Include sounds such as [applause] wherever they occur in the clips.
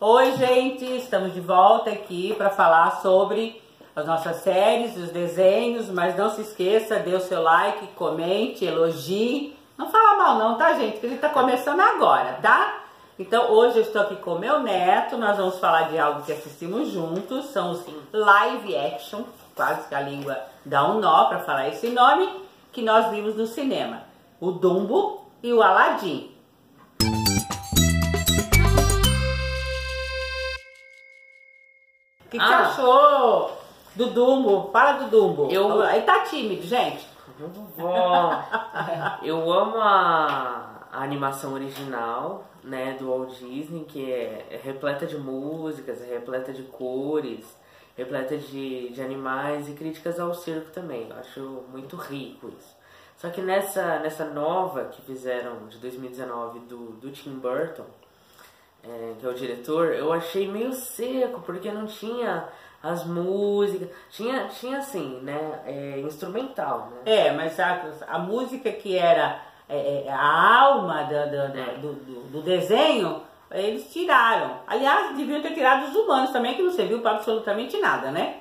Oi, gente, estamos de volta aqui para falar sobre as nossas séries, os desenhos, mas não se esqueça, dê o seu like, comente, elogie. Não fala mal não, tá, gente? Que ele tá começando agora, tá? Então, hoje eu estou aqui com meu neto, nós vamos falar de algo que assistimos juntos, são os live action, quase que a língua dá um nó para falar esse nome, que nós vimos no cinema. O Dumbo e o Aladdin. O que, que Ah. você achou do Dumbo? Fala do Dumbo. Eu- Ele tá tímido, gente. [laughs] Eu amo a, a animação original, né, do Walt Disney, que é, é repleta de músicas, é repleta de cores, repleta de, de animais e críticas ao circo também. Eu acho muito rico isso. Só que nessa, nessa nova que fizeram de 2019 do, do Tim Burton, é, que é o diretor, eu achei meio seco, porque não tinha as músicas, tinha, tinha assim, né, é, instrumental, né? É, mas a, a música que era é, é, a alma da- da- da- do, do- do desenho, eles tiraram. Aliás, deviam ter tirado os humanos também, que não serviu para absolutamente nada, né?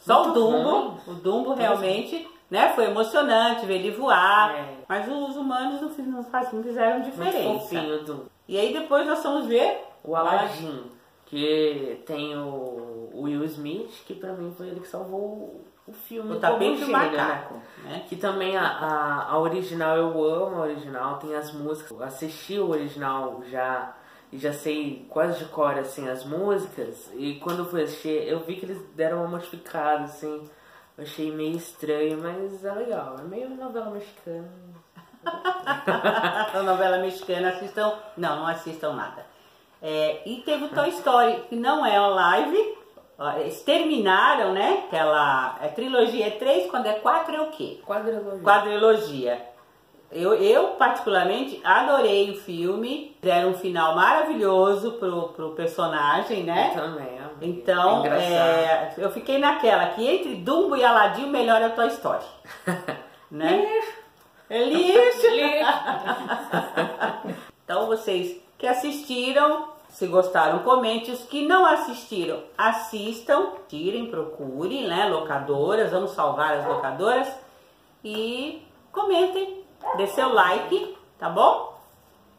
Só o Muito Dumbo, ruim. o Dumbo realmente, né, foi emocionante ver ele voar, É. mas os humanos não, fiz- não, fizeram Muito diferença. fofinho do E aí depois nós vamos ver o Aladdin, que tem o, Will Smith, que pra mim foi ele que salvou o, filme. o tapete e o como gênero, né? macaco, né? Que também a, a, a original eu amo, a original tem as músicas. Eu assisti o original já e já sei quase de cor assim as músicas. E quando eu fui assistir, eu vi que eles deram uma modificada assim. Achei meio estranho, mas é legal. É meio novela mexicana. a [laughs] novela mexicana, assistam. Não, não assistam nada. É, e teve o Toy Story, que não é live. Eles terminaram, né? Aquela é, trilogia é três, quando é quatro é o quê? Quadrilogia. Quadrilogia. Eu, eu, particularmente, adorei o filme. Deram um final maravilhoso pro, pro personagem, né? Eu também, amiga. Então, É é, eu fiquei naquela que entre Dumbo e Aladdin, o melhor é o Toy Story. [laughs] né? É lixo. [laughs] [laughs] então, vocês que assistiram, se gostaram, comente. Os que não assistiram, assistam, tirem, procurem, né? Locadoras, vamos salvar as locadoras. E comentem, dê seu like, tá bom?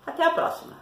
Até a próxima.